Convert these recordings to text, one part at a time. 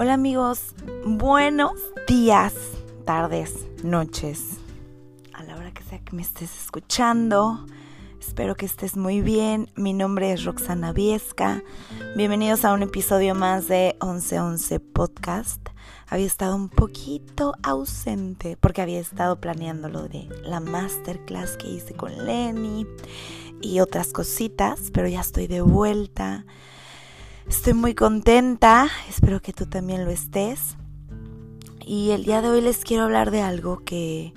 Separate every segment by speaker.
Speaker 1: Hola amigos, buenos días, tardes, noches, a la hora que sea que me estés escuchando. Espero que estés muy bien. Mi nombre es Roxana Viesca. Bienvenidos a un episodio más de 1111 Podcast. Había estado un poquito ausente porque había estado planeando lo de la masterclass que hice con Lenny y otras cositas, pero ya estoy de vuelta. Estoy muy contenta, espero que tú también lo estés. Y el día de hoy les quiero hablar de algo que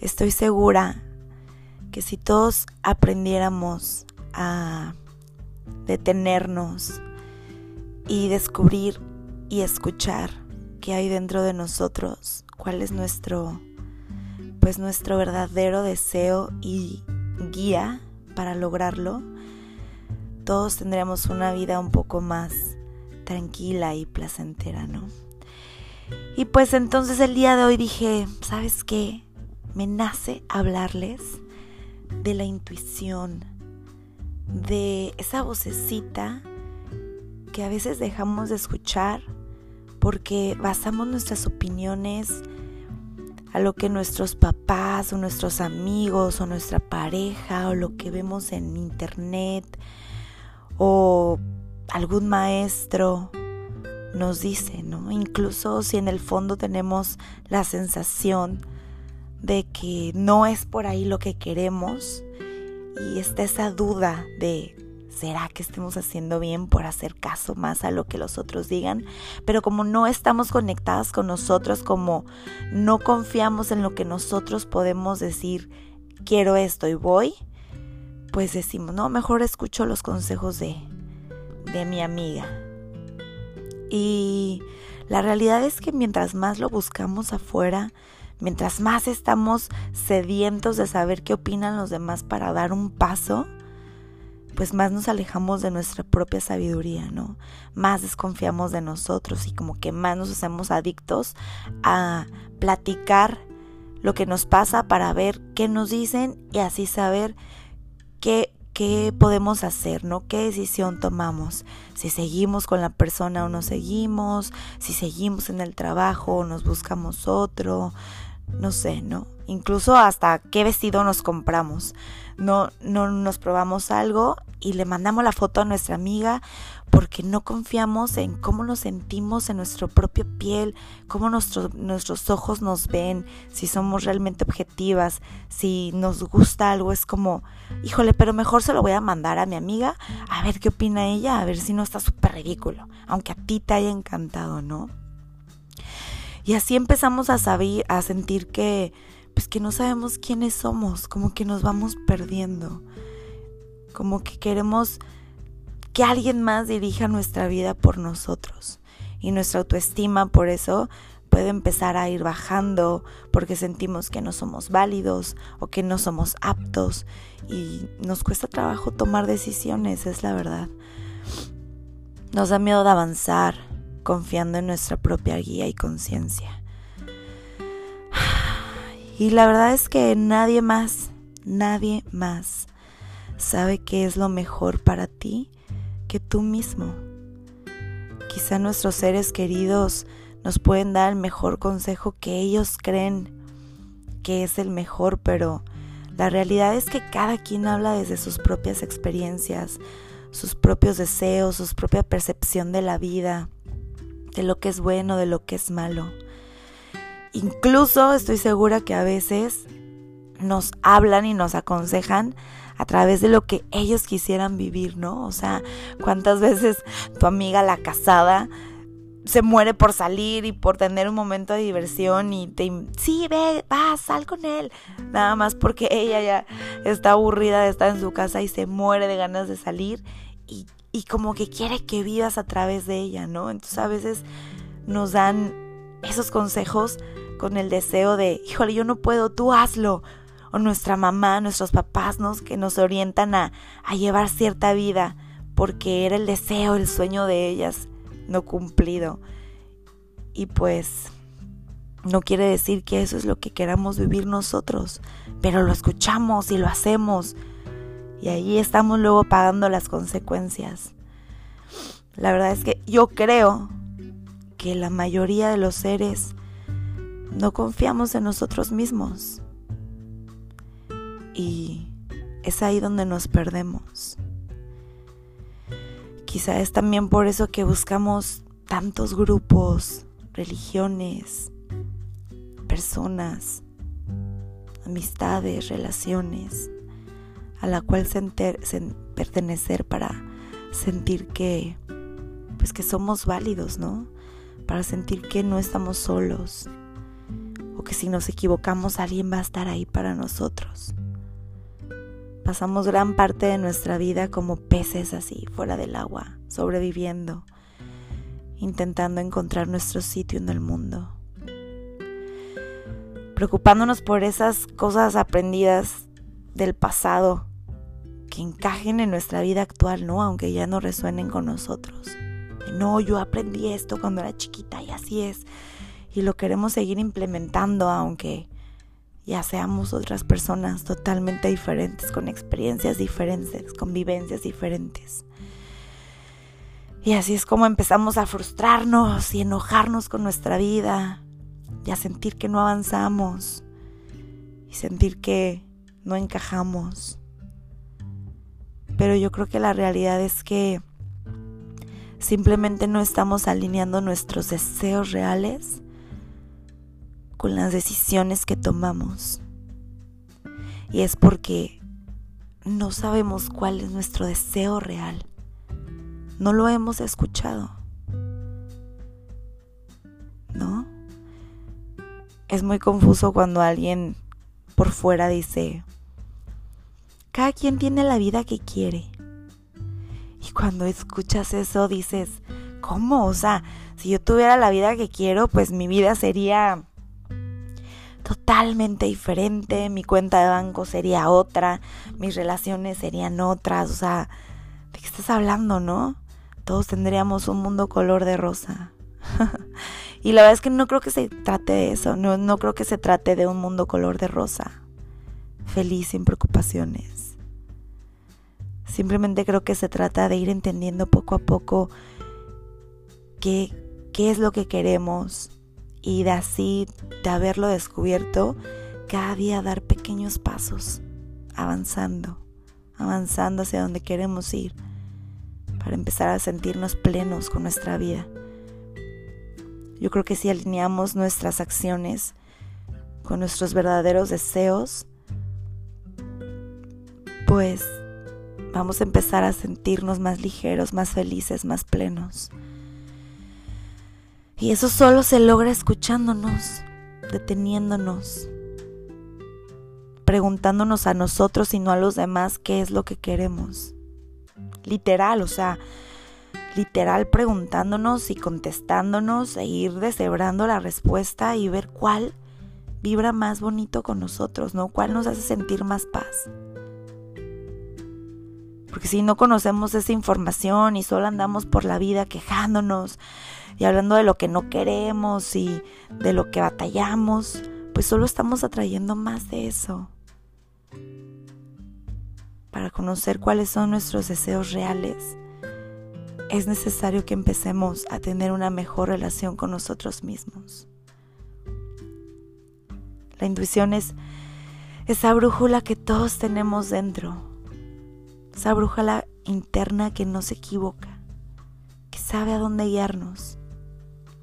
Speaker 1: estoy segura que si todos aprendiéramos a detenernos y descubrir y escuchar qué hay dentro de nosotros, cuál es nuestro pues nuestro verdadero deseo y guía para lograrlo, todos tendríamos una vida un poco más tranquila y placentera, ¿no? Y pues entonces el día de hoy dije, ¿sabes qué? Me nace hablarles de la intuición, de esa vocecita que a veces dejamos de escuchar porque basamos nuestras opiniones a lo que nuestros papás o nuestros amigos o nuestra pareja o lo que vemos en internet o algún maestro nos dice, ¿no? Incluso si en el fondo tenemos la sensación de que no es por ahí lo que queremos y está esa duda de ¿será que estemos haciendo bien por hacer caso más a lo que los otros digan? Pero como no estamos conectadas con nosotros, como no confiamos en lo que nosotros podemos decir, quiero esto y voy, pues decimos, no, mejor escucho los consejos de, de mi amiga. Y la realidad es que mientras más lo buscamos afuera, mientras más estamos sedientos de saber qué opinan los demás para dar un paso, pues más nos alejamos de nuestra propia sabiduría, ¿no? Más desconfiamos de nosotros y como que más nos hacemos adictos a platicar lo que nos pasa para ver qué nos dicen y así saber qué, qué podemos hacer, ¿no? ¿Qué decisión tomamos? Si seguimos con la persona o no seguimos, si seguimos en el trabajo o nos buscamos otro, no sé, ¿no? Incluso hasta qué vestido nos compramos. No, no nos probamos algo y le mandamos la foto a nuestra amiga porque no confiamos en cómo nos sentimos en nuestra propia piel, cómo nuestros ojos nos ven, si somos realmente objetivas, si nos gusta algo, es como, híjole, pero mejor se lo voy a mandar a mi amiga a ver qué opina ella, a ver si no está súper ridículo, aunque a ti te haya encantado, ¿no? Y así empezamos a saber, a sentir que, pues que no sabemos quiénes somos, como que nos vamos perdiendo, como que queremos que alguien más dirija nuestra vida por nosotros. Y nuestra autoestima por eso puede empezar a ir bajando porque sentimos que no somos válidos o que no somos aptos y nos cuesta trabajo tomar decisiones, es la verdad. Nos da miedo de avanzar, confiando en nuestra propia guía y conciencia. Y la verdad es que nadie más, nadie más sabe qué es lo mejor para ti que tú mismo. Quizá nuestros seres queridos nos pueden dar el mejor consejo que ellos creen que es el mejor, pero la realidad es que cada quien habla desde sus propias experiencias, sus propios deseos, su propia percepción de la vida de lo que es bueno, de lo que es malo. Incluso estoy segura que a veces nos hablan y nos aconsejan a través de lo que ellos quisieran vivir, ¿no? O sea, cuántas veces tu amiga la casada se muere por salir y por tener un momento de diversión y te sí, ve, va, sal con él. Nada más porque ella ya está aburrida de estar en su casa y se muere de ganas de salir y y como que quiere que vivas a través de ella, ¿no? Entonces a veces nos dan esos consejos con el deseo de, híjole, yo no puedo, tú hazlo. O nuestra mamá, nuestros papás, ¿no? Que nos orientan a, a llevar cierta vida porque era el deseo, el sueño de ellas no cumplido. Y pues no quiere decir que eso es lo que queramos vivir nosotros, pero lo escuchamos y lo hacemos y ahí estamos luego pagando las consecuencias. La verdad es que yo creo porque la mayoría de los seres no confiamos en nosotros mismos. Y es ahí donde nos perdemos. Quizá es también por eso que buscamos tantos grupos, religiones, personas, amistades, relaciones, a la cual pertenecer para sentir que pues que somos válidos, ¿no? Para sentir que no estamos solos o que si nos equivocamos alguien va a estar ahí para nosotros. Pasamos gran parte de nuestra vida como peces así, fuera del agua, sobreviviendo, intentando encontrar nuestro sitio en el mundo. Preocupándonos por esas cosas aprendidas del pasado que encajen en nuestra vida actual, ¿no? Aunque ya no resuenen con nosotros. No, yo aprendí esto cuando era chiquita y así es. Y lo queremos seguir implementando, aunque ya seamos otras personas totalmente diferentes, con experiencias diferentes, con vivencias diferentes. Y así es como empezamos a frustrarnos y enojarnos con nuestra vida y a sentir que no avanzamos y sentir que no encajamos. Pero yo creo que la realidad es que simplemente no estamos alineando nuestros deseos reales con las decisiones que tomamos. Y es porque no sabemos cuál es nuestro deseo real. No lo hemos escuchado. ¿No? Es muy confuso cuando alguien por fuera dice, cada quien tiene la vida que quiere. Y cuando escuchas eso dices, ¿cómo? O sea, si yo tuviera la vida que quiero, pues mi vida sería totalmente diferente, mi cuenta de banco sería otra, mis relaciones serían otras, o sea, ¿de qué estás hablando, no? Todos tendríamos un mundo color de rosa. y la verdad es que no creo que se trate de eso, no, no creo que se trate de un mundo color de rosa, feliz sin preocupaciones. Simplemente creo que se trata de ir entendiendo poco a poco qué, qué es lo que queremos, y de así, de haberlo descubierto, cada día dar pequeños pasos, avanzando, avanzando hacia donde queremos ir, para empezar a sentirnos plenos con nuestra vida. Yo creo que si alineamos nuestras acciones con nuestros verdaderos deseos, pues vamos a empezar a sentirnos más ligeros, más felices, más plenos. Y eso solo se logra escuchándonos, deteniéndonos, preguntándonos a nosotros y no a los demás qué es lo que queremos. Literal, o sea, literal preguntándonos y contestándonos e ir deshebrando la respuesta y ver cuál vibra más bonito con nosotros, ¿no? ¿Cuál nos hace sentir más paz? Porque si no conocemos esa información y solo andamos por la vida quejándonos y hablando de lo que no queremos y de lo que batallamos, pues solo estamos atrayendo más de eso. Para conocer cuáles son nuestros deseos reales, es necesario que empecemos a tener una mejor relación con nosotros mismos. La intuición es esa brújula que todos tenemos dentro, esa brújula interna que no se equivoca, que sabe a dónde guiarnos,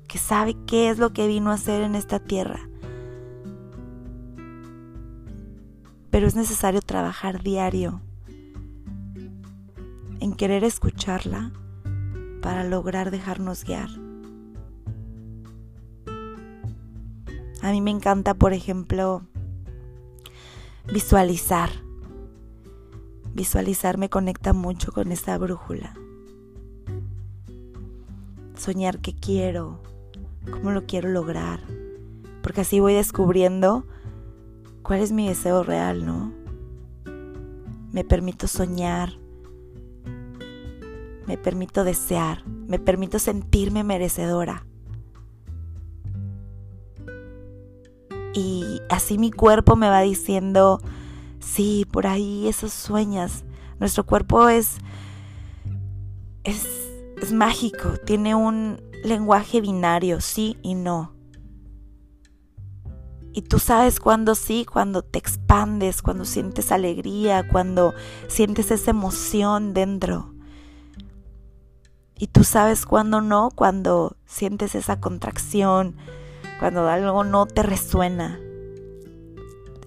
Speaker 1: que sabe qué es lo que vino a hacer en esta tierra. Pero es necesario trabajar diario en querer escucharla para lograr dejarnos guiar. A mí me encanta, por ejemplo, visualizar Visualizar me conecta mucho con esta brújula. Soñar qué quiero, cómo lo quiero lograr, porque así voy descubriendo cuál es mi deseo real, ¿no? Me permito soñar, me permito desear, me permito sentirme merecedora. Y así mi cuerpo me va diciendo, Sí, por ahí esos sueñas. Nuestro cuerpo es, es, es mágico, tiene un lenguaje binario, sí y no. Y tú sabes cuándo sí, cuando te expandes, cuando sientes alegría, cuando sientes esa emoción dentro. Y tú sabes cuándo no, cuando sientes esa contracción, cuando algo no te resuena.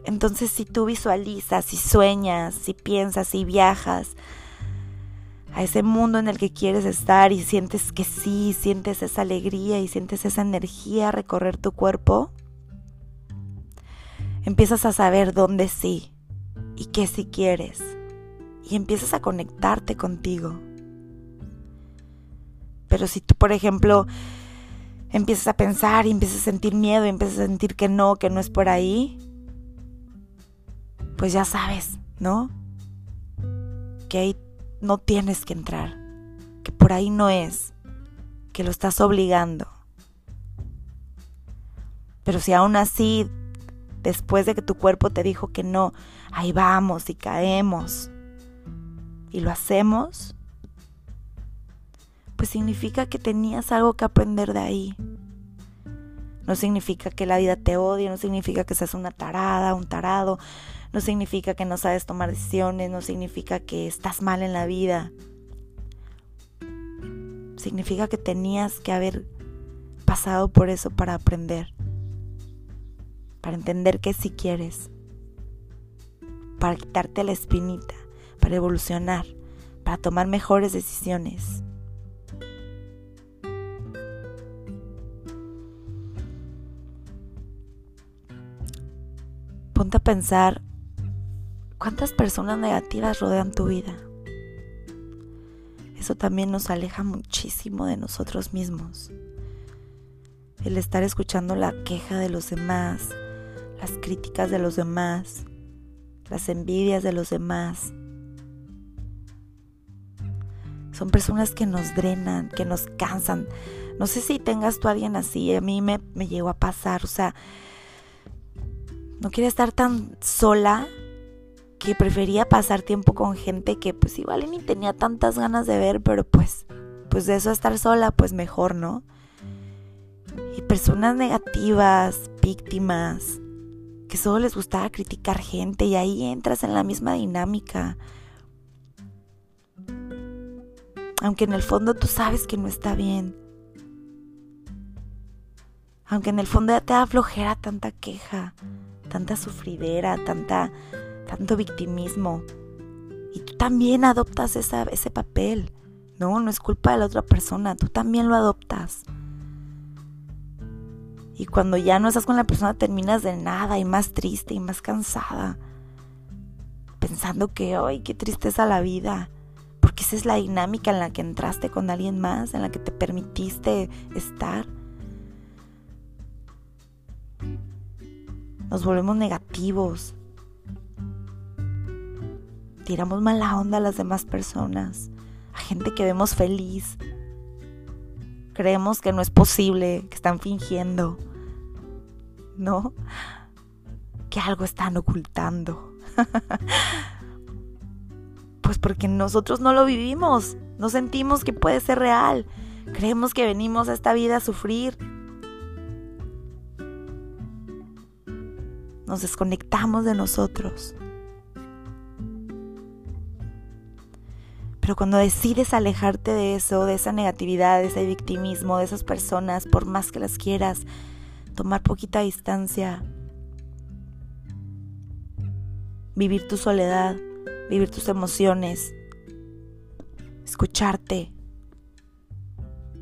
Speaker 1: Entonces si tú visualizas, si sueñas, si piensas, si viajas a ese mundo en el que quieres estar y sientes que sí, sientes esa alegría y sientes esa energía recorrer tu cuerpo, empiezas a saber dónde sí y qué sí quieres. Y empiezas a conectarte contigo. Pero si tú, por ejemplo, empiezas a pensar y empiezas a sentir miedo y empiezas a sentir que no, que no es por ahí, pues ya sabes, ¿no? Que ahí no tienes que entrar, que por ahí no es, que lo estás obligando. Pero si aún así después de que tu cuerpo te dijo que no, ahí vamos y caemos y lo hacemos, pues significa que tenías algo que aprender de ahí. No significa que la vida te odie, no significa que seas una tarada, un tarado, no significa que no sabes tomar decisiones, no significa que estás mal en la vida. Significa que tenías que haber pasado por eso para aprender para entender que si quieres, para quitarte la espinita, para evolucionar, para tomar mejores decisiones. Ponte a pensar cuántas personas negativas rodean tu vida. Eso también nos aleja muchísimo de nosotros mismos. El estar escuchando la queja de los demás, las críticas de los demás, las envidias de los demás. Son personas que nos drenan, que nos cansan. No sé si tengas tú a alguien así, a mí me, me llegó a pasar, o sea, no quería estar tan sola que prefería pasar tiempo con gente que pues igual ni tenía tantas ganas de ver, pero pues, pues de eso estar sola, pues mejor, ¿no? Y personas negativas, víctimas, que solo les gustaba criticar gente y ahí entras en la misma dinámica. Aunque en el fondo tú sabes que no está bien. Aunque en el fondo ya te da flojera tanta queja, tanta sufridera, tanta, tanto victimismo. Y tú también adoptas ese papel. No, no es culpa de la otra persona, tú también lo adoptas. Y cuando ya no estás con la persona terminas de nada y más triste y más cansada. Pensando que, ay, qué tristeza la vida. Porque esa es la dinámica en la que entraste con alguien más, en la que te permitiste estar. Nos volvemos negativos. Tiramos mala onda a las demás personas, a gente que vemos feliz. Creemos que no es posible, que están fingiendo. ¿no? Que algo están ocultando. pues porque nosotros no lo vivimos, no sentimos que puede ser real. Creemos que venimos a esta vida a sufrir. Nos desconectamos de nosotros. Pero cuando decides alejarte de eso, de esa negatividad, de ese victimismo, de esas personas, por más que las quieras, tomar poquita distancia, vivir tu soledad, vivir tus emociones, escucharte.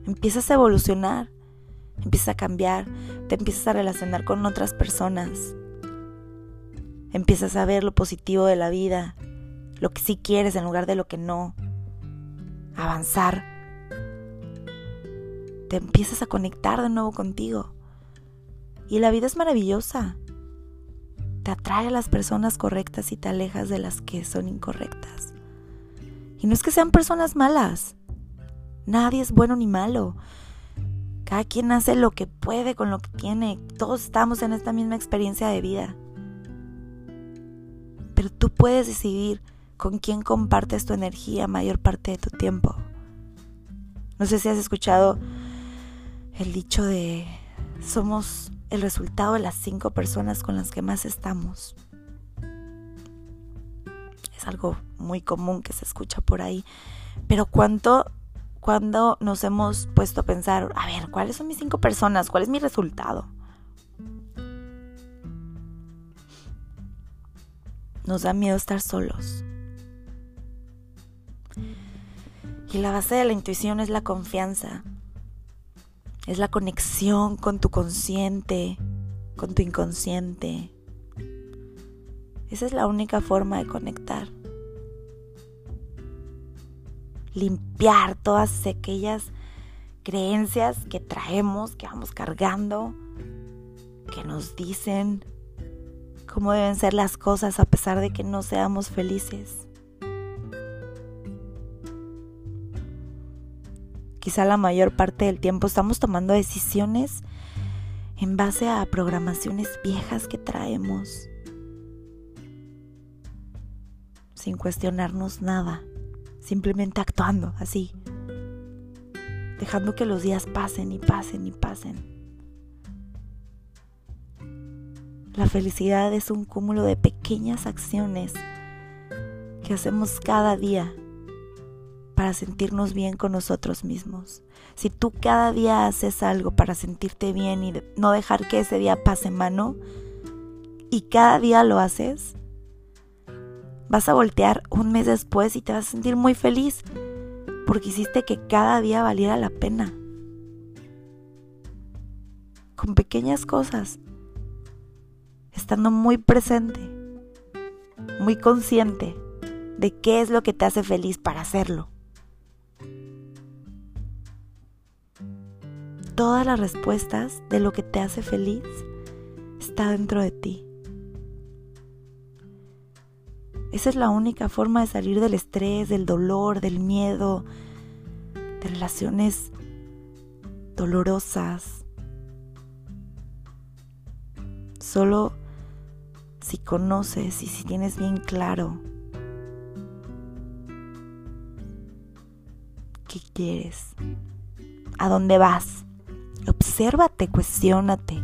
Speaker 1: Empiezas a evolucionar, empiezas a cambiar, te empiezas a relacionar con otras personas, empiezas a ver lo positivo de la vida, lo que sí quieres en lugar de lo que no, avanzar. Te empiezas a conectar de nuevo contigo. Y la vida es maravillosa. Te atrae a las personas correctas y te alejas de las que son incorrectas. Y no es que sean personas malas. Nadie es bueno ni malo. Cada quien hace lo que puede con lo que tiene. Todos estamos en esta misma experiencia de vida. Pero tú puedes decidir con quién compartes tu energía mayor parte de tu tiempo. No sé si has escuchado el dicho de somos el resultado de las cinco personas con las que más estamos. Es algo muy común que se escucha por ahí. Pero cuánto cuando nos hemos puesto a pensar, a ver, ¿cuáles son mis cinco personas? ¿Cuál es mi resultado? Nos da miedo estar solos. Y la base de la intuición es la confianza. Es la conexión con tu consciente, con tu inconsciente. Esa es la única forma de conectar. Limpiar todas aquellas creencias que traemos, que vamos cargando, que nos dicen cómo deben ser las cosas a pesar de que no seamos felices. Quizá la mayor parte del tiempo estamos tomando decisiones en base a programaciones viejas que traemos, sin cuestionarnos nada, simplemente actuando así, dejando que los días pasen y pasen y pasen. La felicidad es un cúmulo de pequeñas acciones que hacemos cada día para sentirnos bien con nosotros mismos. Si tú cada día haces algo para sentirte bien y no dejar que ese día pase mano, y cada día lo haces, vas a voltear un mes después y te vas a sentir muy feliz porque hiciste que cada día valiera la pena. Con pequeñas cosas, estando muy presente, muy consciente de qué es lo que te hace feliz para hacerlo. Todas las respuestas de lo que te hace feliz está dentro de ti. Esa es la única forma de salir del estrés, del dolor, del miedo, de relaciones dolorosas. Solo si conoces y si tienes bien claro quieres, a dónde vas. Obsérvate, cuestiónate.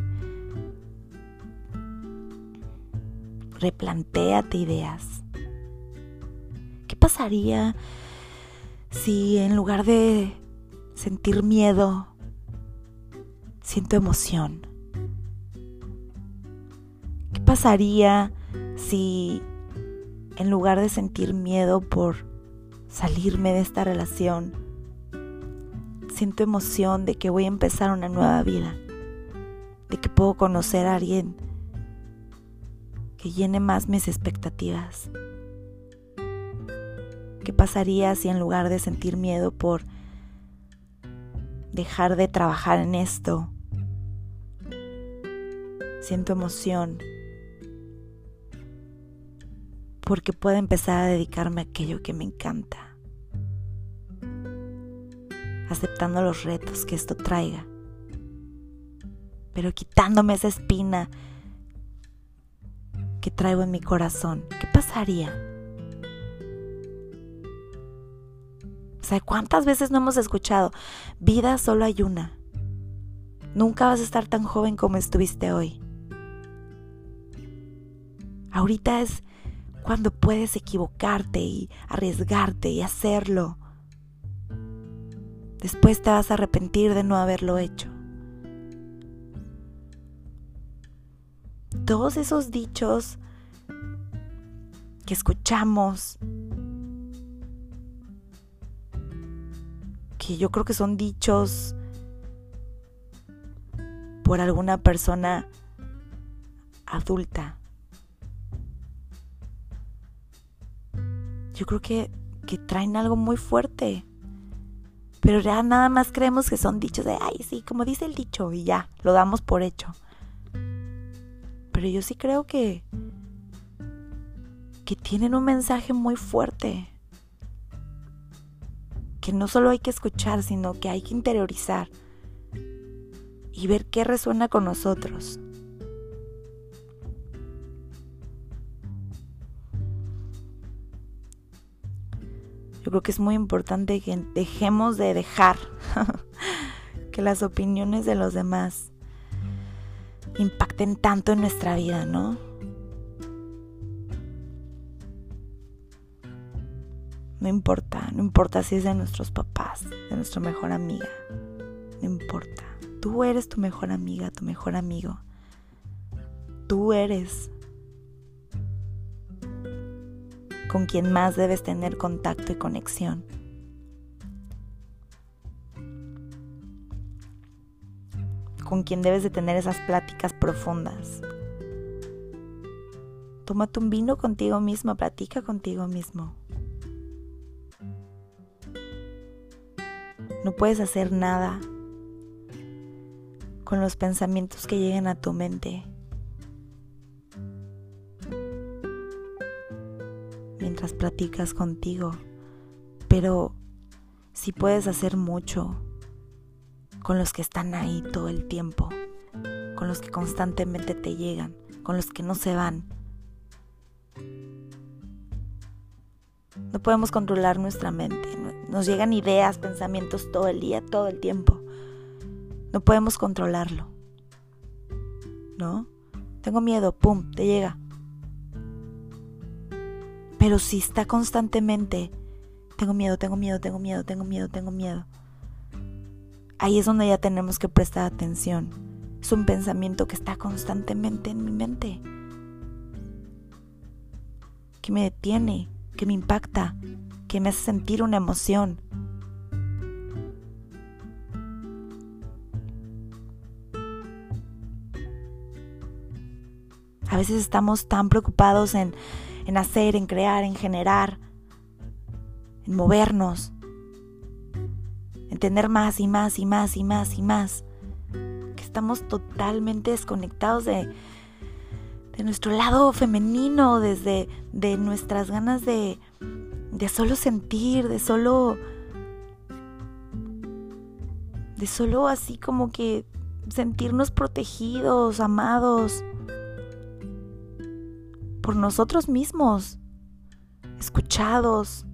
Speaker 1: Replantéate ideas. ¿Qué pasaría si en lugar de sentir miedo, siento emoción? ¿Qué pasaría si en lugar de sentir miedo por salirme de esta relación, siento emoción de que voy a empezar una nueva vida, de que puedo conocer a alguien que llene más mis expectativas. ¿Qué pasaría si en lugar de sentir miedo por dejar de trabajar en esto, siento emoción porque puedo empezar a dedicarme a aquello que me encanta? Aceptando los retos que esto traiga, pero quitándome esa espina que traigo en mi corazón. ¿Qué pasaría? O sea, ¿cuántas veces no hemos escuchado? Vida solo hay una. Nunca vas a estar tan joven como estuviste hoy. Ahorita es cuando puedes equivocarte y arriesgarte y hacerlo. Después te vas a arrepentir de no haberlo hecho. Todos esos dichos que escuchamos, que yo creo que son dichos por alguna persona adulta. Yo creo que, que traen algo muy fuerte. Pero ya nada más creemos que son dichos de, ay, sí, como dice el dicho, y ya, lo damos por hecho. Pero yo sí creo que, que tienen un mensaje muy fuerte. Que no solo hay que escuchar, sino que hay que interiorizar y ver qué resuena con nosotros. Yo creo que es muy importante que dejemos de dejar que las opiniones de los demás impacten tanto en nuestra vida, ¿no? No importa, no importa si es de nuestros papás, de nuestra mejor amiga. No importa. Tú eres tu mejor amiga, tu mejor amigo. Tú eres con quien más debes tener contacto y conexión. Con quien debes de tener esas pláticas profundas. Tómate un vino contigo mismo, platica contigo mismo. No puedes hacer nada con los pensamientos que lleguen a tu mente. Mientras platicas contigo. Pero sí puedes hacer mucho con los que están ahí todo el tiempo, con los que constantemente te llegan, con los que no se van. No podemos controlar nuestra mente. Nos llegan ideas, pensamientos todo el día, todo el tiempo. No podemos controlarlo. ¿No? Tengo miedo, pum, te llega. Pero si está constantemente, tengo miedo, tengo miedo, tengo miedo, tengo miedo, tengo miedo. Ahí es donde ya tenemos que prestar atención. Es un pensamiento que está constantemente en mi mente. Que me detiene, que me impacta, que me hace sentir una emoción. A veces estamos tan preocupados en, en hacer, en crear, en generar, en movernos, en tener más y más y más y más y más, que estamos totalmente desconectados de, de nuestro lado femenino, desde de nuestras ganas de, de solo sentir, de solo, de solo así como que sentirnos protegidos, amados por nosotros mismos, escuchados.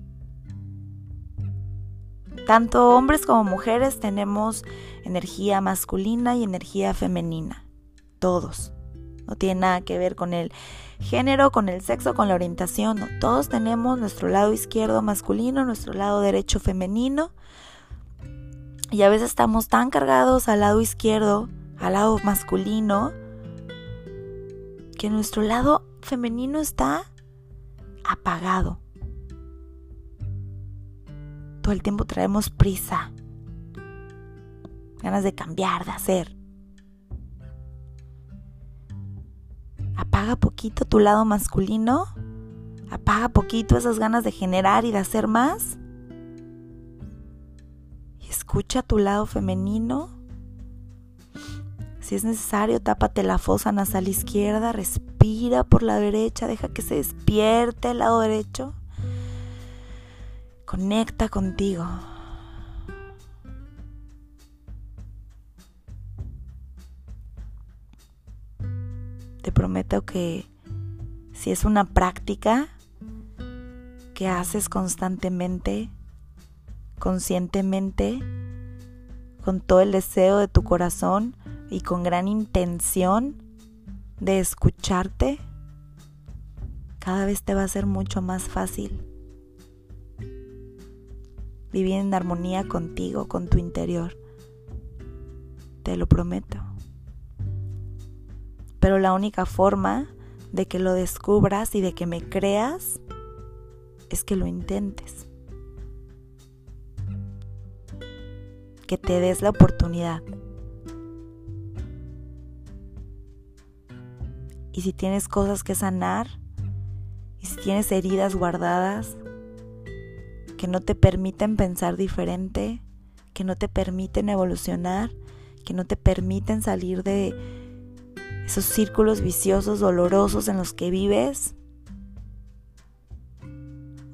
Speaker 1: Tanto hombres como mujeres tenemos energía masculina y energía femenina, todos. No tiene nada que ver con el género, con el sexo, con la orientación. Todos tenemos nuestro lado izquierdo masculino, nuestro lado derecho femenino. Y a veces estamos tan cargados al lado izquierdo, al lado masculino, que nuestro lado femenino está apagado. Todo el tiempo traemos prisa, ganas de cambiar, de hacer. apaga poquito tu lado masculino, apaga poquito esas ganas de generar y de hacer más. Y escucha tu lado femenino. Si es necesario, tápate la fosa nasal izquierda, respira por la derecha, deja que se despierte el lado derecho. Conecta contigo. te prometo que si es una práctica que haces constantemente, conscientemente, con todo el deseo de tu corazón y con gran intención de escucharte, cada vez te va a ser mucho más fácil vivir en armonía contigo, con tu interior. Te lo prometo. Pero la única forma de que lo descubras y de que me creas es que lo intentes. Que te des la oportunidad. Y si tienes cosas que sanar, y si tienes heridas guardadas que no te permiten pensar diferente, que no te permiten evolucionar, que no te permiten salir de esos círculos viciosos, dolorosos en los que vives,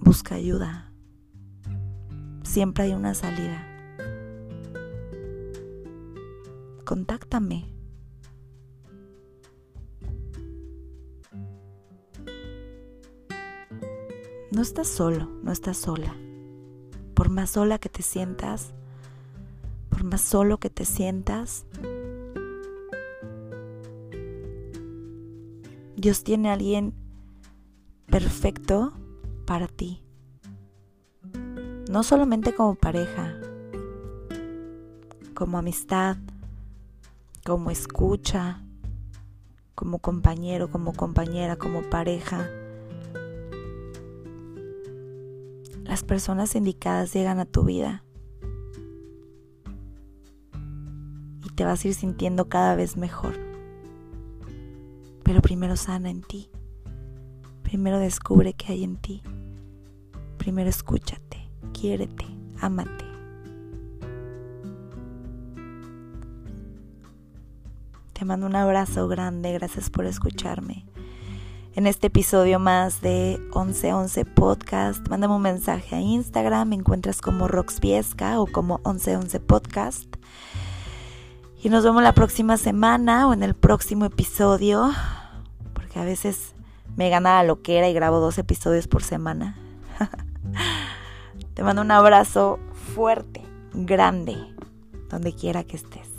Speaker 1: busca ayuda. Siempre hay una salida. Contáctame. No estás solo, no estás sola. Por más sola que te sientas, por más solo que te sientas, Dios tiene a alguien perfecto para ti. No solamente como pareja, como amistad, como escucha, como compañero, como compañera, como pareja. Las personas indicadas llegan a tu vida y te vas a ir sintiendo cada vez mejor. Pero primero sana en ti. Primero descubre qué hay en ti. Primero escúchate, quiérete, ámate. Te mando un abrazo grande, gracias por escucharme. En este episodio más de 1111 Podcast, mándame un mensaje a Instagram, me encuentras como Roxpiesca o como 1111 Podcast. Y nos vemos la próxima semana o en el próximo episodio, porque a veces me gana la loquera y grabo dos episodios por semana. Te mando un abrazo fuerte, grande, donde quiera que estés.